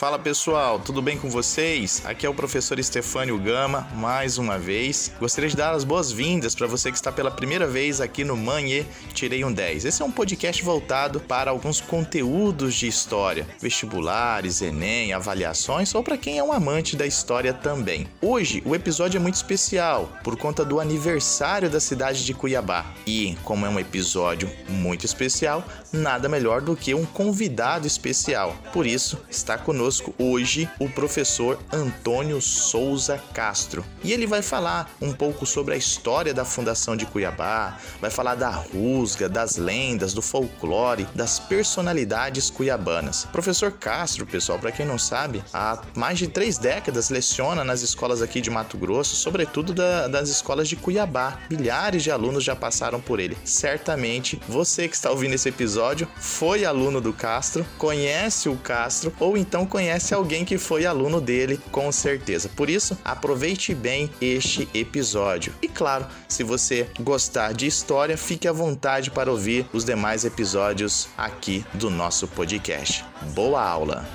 Fala pessoal, tudo bem com vocês? Aqui é o professor Estefânio Gama, mais uma vez. Gostaria de dar as boas-vindas para você que está pela primeira vez aqui no Manhê Tirei um 10. Esse é um podcast voltado para alguns conteúdos de história, vestibulares, Enem, avaliações ou para quem é um amante da história também. Hoje o episódio é muito especial por conta do aniversário da cidade de Cuiabá. E, como é um episódio muito especial, nada melhor do que um convidado especial. Por isso, está conosco conosco hoje o professor Antônio Souza Castro. E ele vai falar um pouco sobre a história da fundação de Cuiabá, vai falar da rusga, das lendas, do folclore, das personalidades cuiabanas. Professor Castro, pessoal, para quem não sabe, há mais de três décadas leciona nas escolas aqui de Mato Grosso, sobretudo da, das escolas de Cuiabá. Milhares de alunos já passaram por ele. Certamente você que está ouvindo esse episódio foi aluno do Castro, conhece o Castro ou então conhece conhece alguém que foi aluno dele, com certeza. Por isso, aproveite bem este episódio. E claro, se você gostar de história, fique à vontade para ouvir os demais episódios aqui do nosso podcast. Boa aula!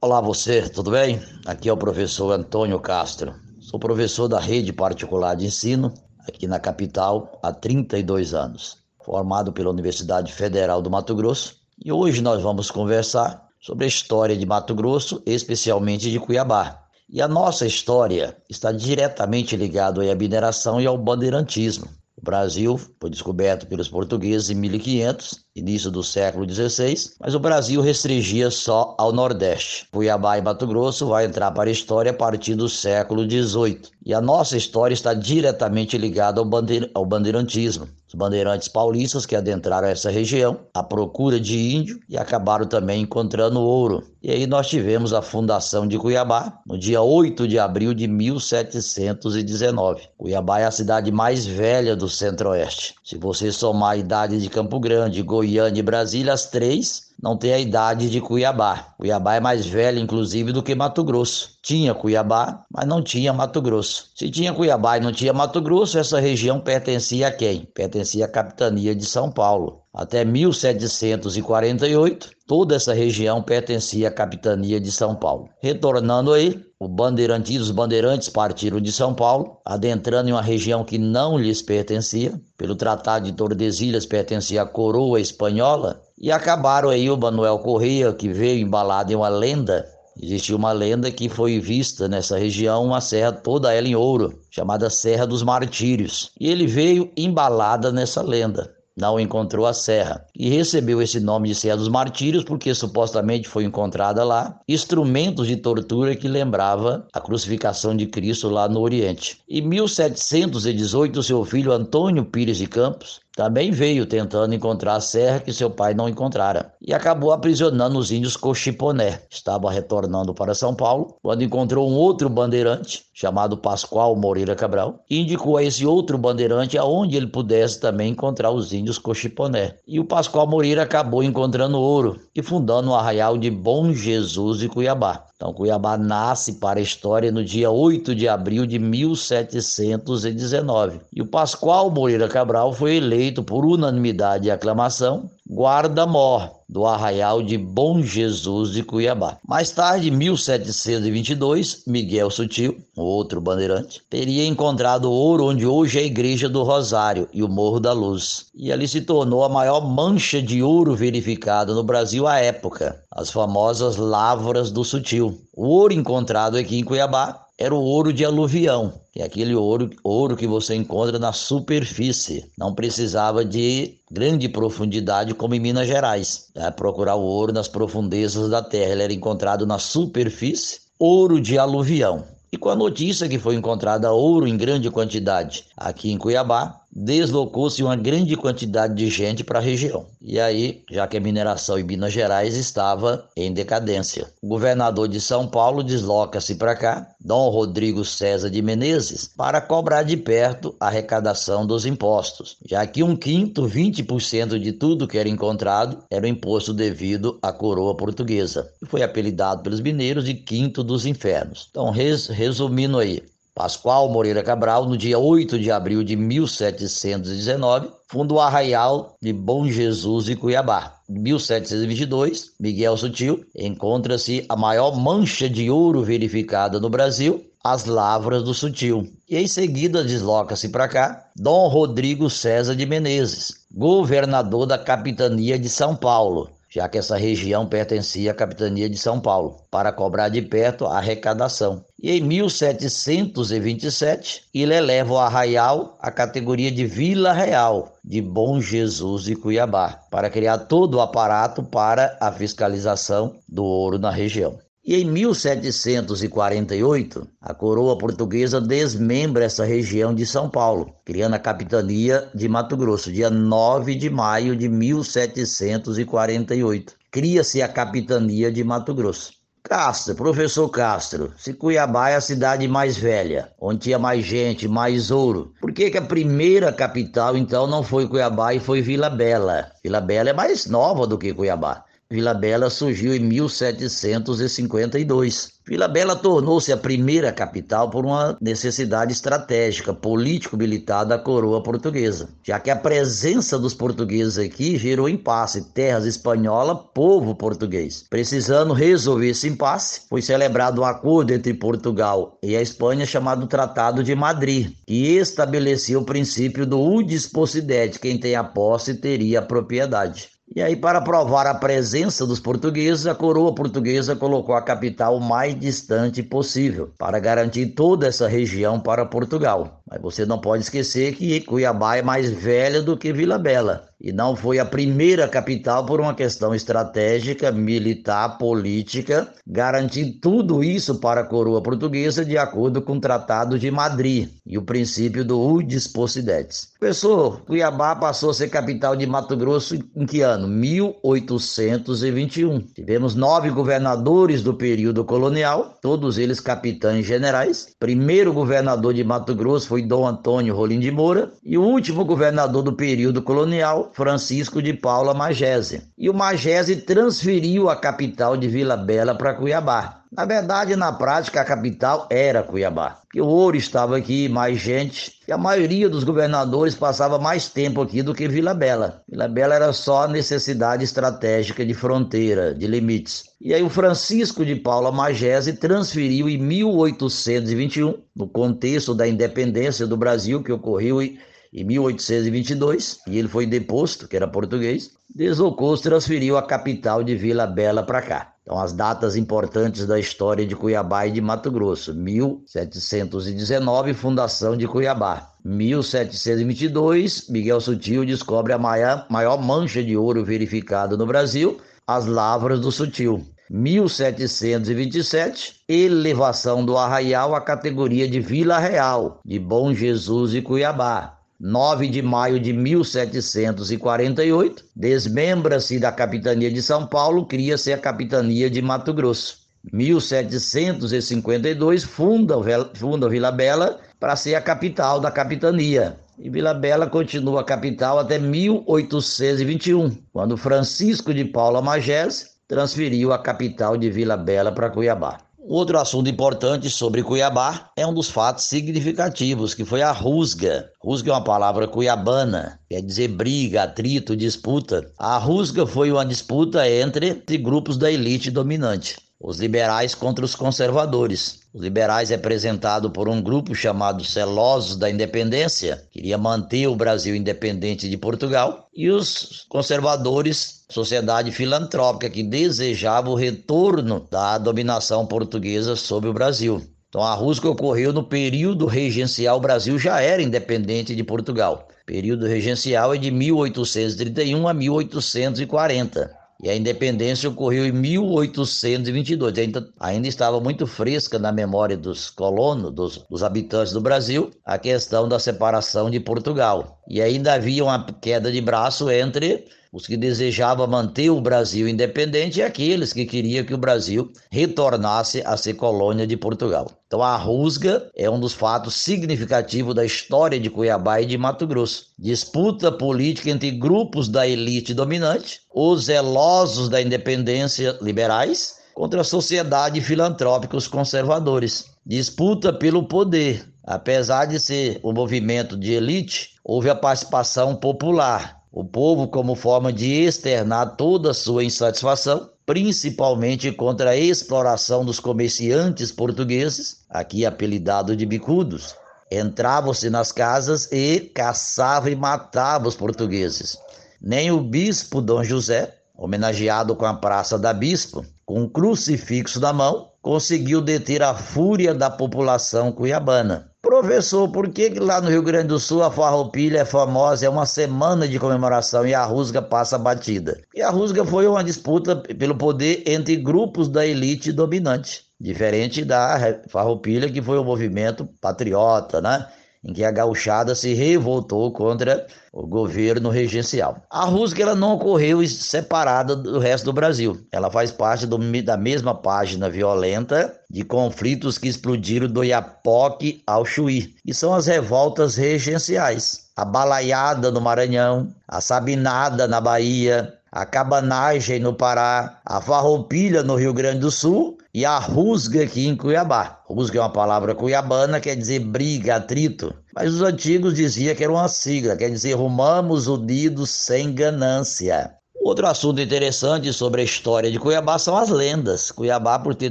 Olá você, tudo bem? Aqui é o professor Antônio Castro. Sou professor da rede particular de ensino aqui na capital há 32 anos, formado pela Universidade Federal do Mato Grosso. E hoje nós vamos conversar sobre a história de Mato Grosso, especialmente de Cuiabá. E a nossa história está diretamente ligada à mineração e ao bandeirantismo. O Brasil foi descoberto pelos portugueses em 1500, início do século XVI, mas o Brasil restringia só ao Nordeste. Cuiabá e Mato Grosso vai entrar para a história a partir do século XVIII. E a nossa história está diretamente ligada ao, bandeir ao bandeirantismo. Os bandeirantes paulistas que adentraram essa região à procura de índio e acabaram também encontrando ouro. E aí nós tivemos a fundação de Cuiabá no dia 8 de abril de 1719. Cuiabá é a cidade mais velha do Centro-Oeste. Se você somar a idade de Campo Grande, Goiânia e Brasília, as três não tem a idade de Cuiabá. Cuiabá é mais velho, inclusive, do que Mato Grosso. Tinha Cuiabá, mas não tinha Mato Grosso. Se tinha Cuiabá e não tinha Mato Grosso, essa região pertencia a quem? Pertencia à capitania de São Paulo. Até 1748, toda essa região pertencia à capitania de São Paulo. Retornando aí, o bandeirantismo, os bandeirantes partiram de São Paulo, adentrando em uma região que não lhes pertencia. Pelo Tratado de Tordesilhas pertencia à coroa espanhola, e acabaram aí o Manuel Correia, que veio embalado em uma lenda. Existia uma lenda que foi vista nessa região, uma serra toda ela em ouro, chamada Serra dos Martírios. E ele veio embalada nessa lenda não encontrou a serra e recebeu esse nome de Serra dos Martírios porque supostamente foi encontrada lá instrumentos de tortura que lembrava a crucificação de Cristo lá no Oriente. Em 1718, seu filho Antônio Pires de Campos também veio tentando encontrar a serra que seu pai não encontrara e acabou aprisionando os índios Cochiponé. Estava retornando para São Paulo quando encontrou um outro bandeirante chamado Pascoal Moreira Cabral e indicou a esse outro bandeirante aonde ele pudesse também encontrar os índios Cochiponé. E o Pascoal Moreira acabou encontrando ouro e fundando o arraial de Bom Jesus de Cuiabá. Então, Cuiabá nasce para a história no dia 8 de abril de 1719. E o Pascoal Moreira Cabral foi eleito por unanimidade e aclamação guarda-mor do Arraial de Bom Jesus de Cuiabá. Mais tarde, em 1722, Miguel Sutil, outro bandeirante, teria encontrado ouro onde hoje é a Igreja do Rosário e o Morro da Luz. E ali se tornou a maior mancha de ouro verificada no Brasil à época, as famosas Lavras do Sutil. O ouro encontrado aqui em Cuiabá era o ouro de aluvião, que é aquele ouro, ouro que você encontra na superfície. Não precisava de grande profundidade como em Minas Gerais. Né? Procurar o ouro nas profundezas da terra. Ele era encontrado na superfície, ouro de aluvião. E com a notícia que foi encontrada ouro em grande quantidade aqui em Cuiabá, deslocou-se uma grande quantidade de gente para a região. E aí, já que a mineração em Minas Gerais estava em decadência, o governador de São Paulo desloca-se para cá, Dom Rodrigo César de Menezes, para cobrar de perto a arrecadação dos impostos, já que um quinto, 20% de tudo que era encontrado era imposto devido à coroa portuguesa, e foi apelidado pelos mineiros de Quinto dos Infernos. Então, res, resumindo aí, Pascoal Moreira Cabral, no dia 8 de abril de 1719, funda o Arraial de Bom Jesus e Cuiabá. Em 1722, Miguel Sutil encontra-se a maior mancha de ouro verificada no Brasil, as lavras do Sutil. E em seguida desloca-se para cá Dom Rodrigo César de Menezes, governador da capitania de São Paulo, já que essa região pertencia à capitania de São Paulo, para cobrar de perto a arrecadação. E em 1727, ele eleva o Arraial à categoria de Vila Real de Bom Jesus de Cuiabá, para criar todo o aparato para a fiscalização do ouro na região. E em 1748, a coroa portuguesa desmembra essa região de São Paulo, criando a capitania de Mato Grosso, dia 9 de maio de 1748. Cria-se a capitania de Mato Grosso. Castro, professor Castro, se Cuiabá é a cidade mais velha, onde tinha mais gente, mais ouro, por que, que a primeira capital então não foi Cuiabá e foi Vila Bela? Vila Bela é mais nova do que Cuiabá. Vila Bela surgiu em 1752. Vila Bela tornou-se a primeira capital por uma necessidade estratégica, político-militar da coroa portuguesa, já que a presença dos portugueses aqui gerou impasse, terras espanhola, povo português. Precisando resolver esse impasse, foi celebrado um acordo entre Portugal e a Espanha chamado Tratado de Madrid, que estabelecia o princípio do udis possidetis, quem tem a posse teria a propriedade. E aí, para provar a presença dos portugueses, a coroa portuguesa colocou a capital o mais distante possível, para garantir toda essa região para Portugal. Mas você não pode esquecer que Cuiabá é mais velha do que Vila Bela e não foi a primeira capital por uma questão estratégica, militar, política, garantir tudo isso para a coroa portuguesa de acordo com o Tratado de Madrid e o princípio do udis possidetis. Professor, Cuiabá passou a ser capital de Mato Grosso em que ano? 1821. Tivemos nove governadores do período colonial, todos eles capitães generais. Primeiro governador de Mato Grosso foi Dom Antônio Rolim de Moura e o último governador do período colonial Francisco de Paula Magese. E o Magese transferiu a capital de Vila Bela para Cuiabá. Na verdade, na prática, a capital era Cuiabá. Que o ouro estava aqui, mais gente, e a maioria dos governadores passava mais tempo aqui do que Vila Bela. Vila Bela era só necessidade estratégica de fronteira, de limites. E aí o Francisco de Paula Magese transferiu em 1821, no contexto da independência do Brasil, que ocorreu em em 1822, e ele foi deposto, que era português, deslocou-se transferiu a capital de Vila Bela para cá. Então, as datas importantes da história de Cuiabá e de Mato Grosso: 1719, fundação de Cuiabá. 1722, Miguel Sutil descobre a maior, mancha de ouro verificada no Brasil, as lavras do Sutil. 1727, elevação do Arraial à categoria de Vila Real, de Bom Jesus e Cuiabá. 9 de maio de 1748, desmembra-se da capitania de São Paulo, cria-se a capitania de Mato Grosso. 1752 funda, funda Vila Bela para ser a capital da capitania. E Vila Bela continua capital até 1821, quando Francisco de Paula Magés transferiu a capital de Vila Bela para Cuiabá. Outro assunto importante sobre Cuiabá é um dos fatos significativos, que foi a rusga. Rusga é uma palavra cuiabana, quer dizer briga, atrito, disputa. A rusga foi uma disputa entre grupos da elite dominante os liberais contra os conservadores. Os liberais representados por um grupo chamado Celosos da Independência, queria manter o Brasil independente de Portugal, e os conservadores, sociedade filantrópica que desejava o retorno da dominação portuguesa sobre o Brasil. Então a rusga ocorreu no período regencial, o Brasil já era independente de Portugal. Período regencial é de 1831 a 1840. E a independência ocorreu em 1822. Ainda, ainda estava muito fresca na memória dos colonos, dos, dos habitantes do Brasil, a questão da separação de Portugal. E ainda havia uma queda de braço entre os que desejavam manter o Brasil independente e aqueles que queriam que o Brasil retornasse a ser colônia de Portugal. Então a rusga é um dos fatos significativos da história de Cuiabá e de Mato Grosso. Disputa política entre grupos da elite dominante, os zelosos da independência liberais, contra a sociedade filantrópica, os conservadores. Disputa pelo poder Apesar de ser um movimento de elite, houve a participação popular. O povo, como forma de externar toda a sua insatisfação, principalmente contra a exploração dos comerciantes portugueses, aqui apelidado de bicudos, entravam-se nas casas e caçavam e matavam os portugueses. Nem o bispo Dom José, homenageado com a Praça da Bispo, com um crucifixo na mão, conseguiu deter a fúria da população cuiabana. Professor, por que, lá no Rio Grande do Sul a farroupilha é famosa, é uma semana de comemoração e a rusga passa batida? E a rusga foi uma disputa pelo poder entre grupos da elite dominante, diferente da farroupilha que foi um movimento patriota, né? Em que a gauchada se revoltou contra o governo regencial. A Rusga ela não ocorreu separada do resto do Brasil. Ela faz parte do, da mesma página violenta de conflitos que explodiram do Iapoque ao Chuí, e são as revoltas regenciais. A balaiada no Maranhão, a sabinada na Bahia, a cabanagem no Pará, a farroupilha no Rio Grande do Sul e a rusga aqui em Cuiabá. Rusga é uma palavra cuiabana, quer dizer briga, atrito. Mas os antigos diziam que era uma sigla, quer dizer rumamos unidos sem ganância. Outro assunto interessante sobre a história de Cuiabá são as lendas. Cuiabá, por ter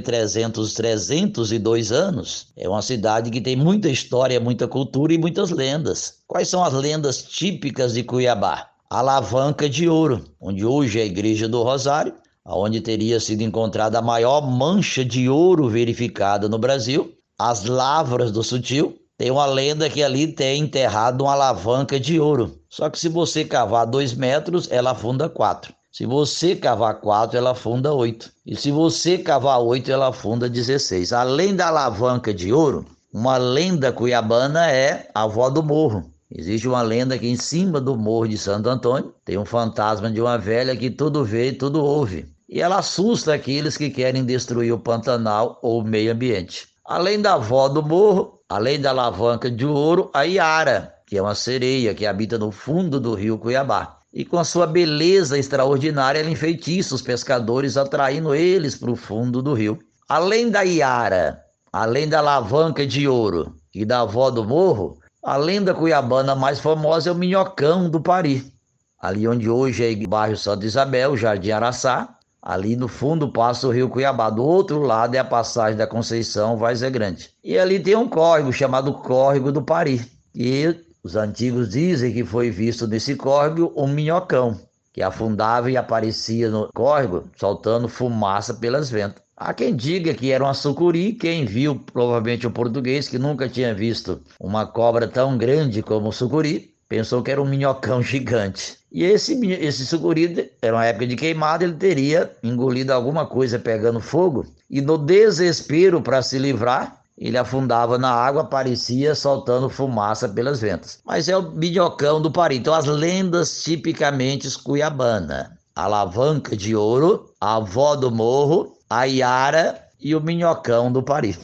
300, 302 anos, é uma cidade que tem muita história, muita cultura e muitas lendas. Quais são as lendas típicas de Cuiabá? Alavanca de Ouro, onde hoje é a Igreja do Rosário, onde teria sido encontrada a maior mancha de ouro verificada no Brasil. As Lavras do Sutil, tem uma lenda que ali tem enterrado uma alavanca de ouro. Só que se você cavar dois metros, ela afunda quatro. Se você cavar quatro, ela afunda oito. E se você cavar oito, ela afunda 16. Além da alavanca de ouro, uma lenda cuiabana é a avó do morro. Existe uma lenda que em cima do morro de Santo Antônio tem um fantasma de uma velha que tudo vê e tudo ouve. E ela assusta aqueles que querem destruir o Pantanal ou o meio ambiente. Além da avó do morro, além da alavanca de ouro, a Iara, que é uma sereia que habita no fundo do rio Cuiabá. E com a sua beleza extraordinária, ela enfeitiça os pescadores, atraindo eles para o fundo do rio. Além da Iara, além da alavanca de ouro e da avó do morro, a lenda cuiabana mais famosa é o Minhocão do Pari, ali onde hoje é bairro Santa Isabel, Jardim Araçá. Ali no fundo passa o rio Cuiabá. Do outro lado é a passagem da Conceição, Várzea Grande. E ali tem um córrego chamado Córrego do Pari. E os antigos dizem que foi visto nesse córrego um minhocão, que afundava e aparecia no córrego, soltando fumaça pelas ventas. Há quem diga que era uma sucuri, quem viu, provavelmente o português, que nunca tinha visto uma cobra tão grande como o sucuri, pensou que era um minhocão gigante. E esse, esse sucuri, era uma época de queimada, ele teria engolido alguma coisa pegando fogo, e no desespero para se livrar, ele afundava na água, aparecia soltando fumaça pelas ventas. Mas é o minhocão do Paris. Então, as lendas tipicamente cuiabana. Alavanca de ouro, a avó do morro a Iara e o Minhocão do Paris.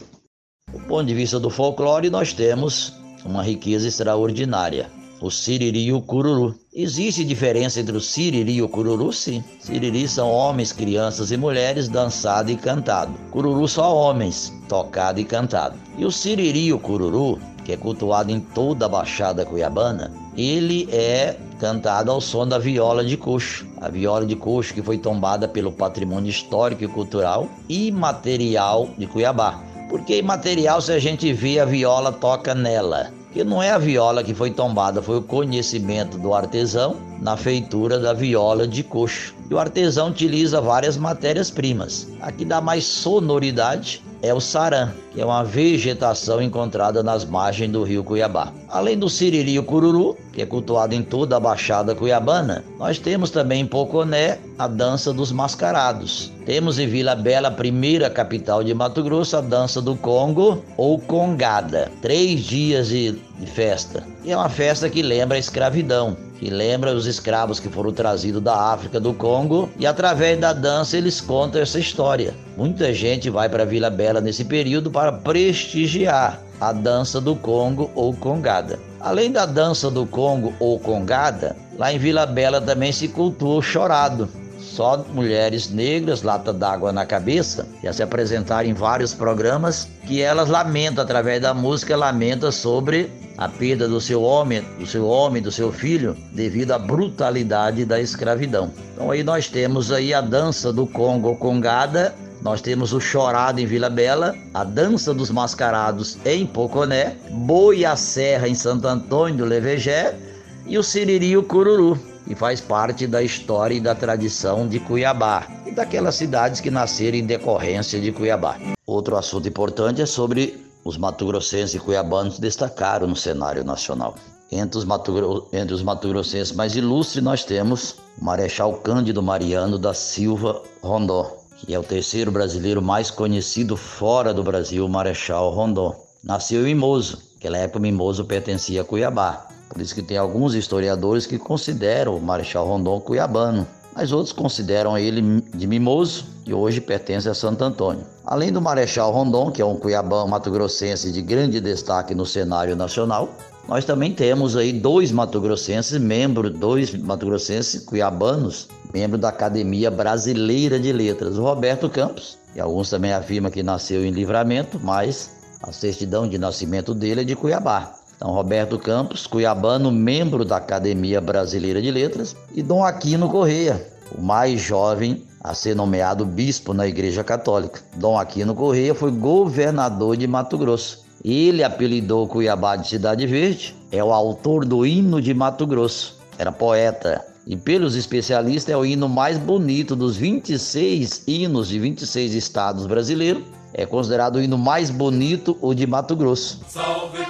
Do ponto de vista do folclore, nós temos uma riqueza extraordinária. O siriri e o cururu. Existe diferença entre o siriri e o cururu? Sim. Siriri são homens, crianças e mulheres dançado e cantado. Cururu só homens, tocado e cantado. E o siriri e o cururu, que é cultuado em toda a Baixada Cuiabana, ele é cantado ao som da viola de coxo. A viola de coxo que foi tombada pelo patrimônio histórico e cultural e material de Cuiabá. Porque imaterial se a gente vê a viola toca nela. Que não é a viola que foi tombada, foi o conhecimento do artesão na feitura da viola de coxo. E o artesão utiliza várias matérias-primas. Aqui dá mais sonoridade é o saram, que é uma vegetação encontrada nas margens do rio Cuiabá. Além do siriri e cururu, que é cultuado em toda a Baixada Cuiabana, nós temos também em Poconé a dança dos mascarados. Temos em Vila Bela, primeira capital de Mato Grosso, a dança do Congo ou Congada. Três dias de festa. E é uma festa que lembra a escravidão que lembra os escravos que foram trazidos da África do Congo e através da dança eles contam essa história. Muita gente vai para Vila Bela nesse período para prestigiar a dança do Congo ou Congada. Além da dança do Congo ou Congada, lá em Vila Bela também se cultua o chorado. Só mulheres negras, lata d'água na cabeça, já se apresentaram em vários programas que elas lamentam através da música lamenta sobre a perda do seu homem, do seu homem, do seu filho, devido à brutalidade da escravidão. Então aí nós temos aí a dança do Congo Congada, nós temos o Chorado em Vila Bela, a Dança dos Mascarados em Poconé, Boi à Serra em Santo Antônio do Levegé e o Siriri o Cururu, que faz parte da história e da tradição de Cuiabá e daquelas cidades que nasceram em decorrência de Cuiabá. Outro assunto importante é sobre os matogrossenses e cuiabanos destacaram no cenário nacional. Entre os, Mato, entre mais ilustres, nós temos o Marechal Cândido Mariano da Silva Rondon, que é o terceiro brasileiro mais conhecido fora do Brasil, Marechal Rondon. Nasceu em Mimoso, naquela época Mimoso pertencia a Cuiabá. Por isso que tem alguns historiadores que consideram o Marechal Rondon cuiabano mas outros consideram ele de Mimoso e hoje pertence a Santo Antônio. Além do Marechal Rondon, que é um cuiabão mato-grossense de grande destaque no cenário nacional, nós também temos aí dois mato-grossenses, membros, dois mato-grossenses cuiabanos, membro da Academia Brasileira de Letras, o Roberto Campos, e alguns também afirmam que nasceu em Livramento, mas a certidão de nascimento dele é de Cuiabá. Então, Roberto Campos, cuiabano, membro da Academia Brasileira de Letras, e Dom Aquino Correia, o mais jovem a ser nomeado bispo na Igreja Católica. Dom Aquino Correia foi governador de Mato Grosso. Ele apelidou Cuiabá de Cidade Verde, é o autor do hino de Mato Grosso. Era poeta. E pelos especialistas é o hino mais bonito dos 26 hinos de 26 estados brasileiros. É considerado o hino mais bonito o de Mato Grosso. Salve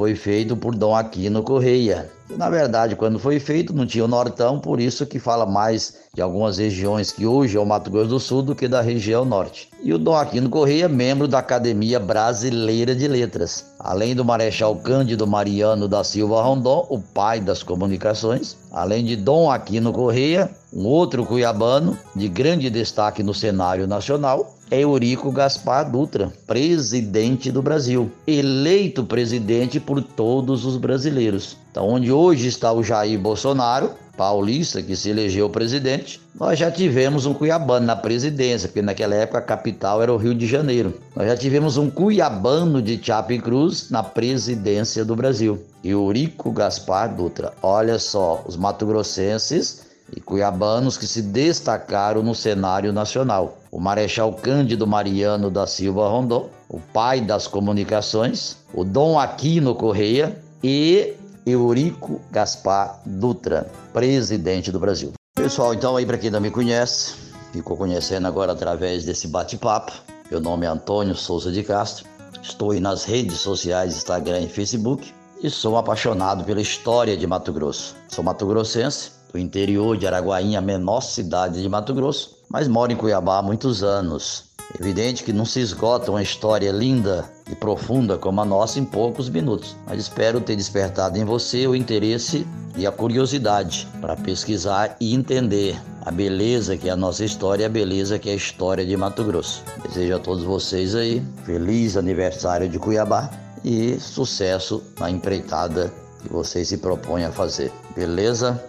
foi feito por Dom Aquino Correia. Na verdade, quando foi feito, não tinha o Nortão, por isso que fala mais de algumas regiões que hoje é o Mato Grosso do Sul do que da região norte. E o Dom Aquino Correia, membro da Academia Brasileira de Letras. Além do Marechal Cândido Mariano da Silva Rondon, o pai das comunicações, além de Dom Aquino Correia, um outro cuiabano de grande destaque no cenário nacional, é Eurico Gaspar Dutra, presidente do Brasil, eleito presidente por todos os brasileiros. Então, onde hoje está o Jair Bolsonaro, paulista, que se elegeu presidente, nós já tivemos um cuiabano na presidência, porque naquela época a capital era o Rio de Janeiro. Nós já tivemos um cuiabano de Cruz na presidência do Brasil. Eurico Gaspar Dutra. Olha só, os mato-grossenses e cuiabanos que se destacaram no cenário nacional. O Marechal Cândido Mariano da Silva Rondon, o pai das comunicações, o Dom Aquino Correia e Eurico Gaspar Dutra, presidente do Brasil. Pessoal, então aí para quem não me conhece, ficou conhecendo agora através desse bate-papo. Meu nome é Antônio Souza de Castro. Estou aí nas redes sociais, Instagram e Facebook e sou apaixonado pela história de Mato Grosso. Sou mato-grossense do interior de Araguainha, menor cidade de Mato Grosso, mas moro em Cuiabá há muitos anos. Evidente que não se esgota uma história linda e profunda como a nossa em poucos minutos, mas espero ter despertado em você o interesse e a curiosidade para pesquisar e entender a beleza que é a nossa história a beleza que é a história de Mato Grosso. Desejo a todos vocês aí feliz aniversário de Cuiabá e sucesso na empreitada que vocês se propõem a fazer. Beleza?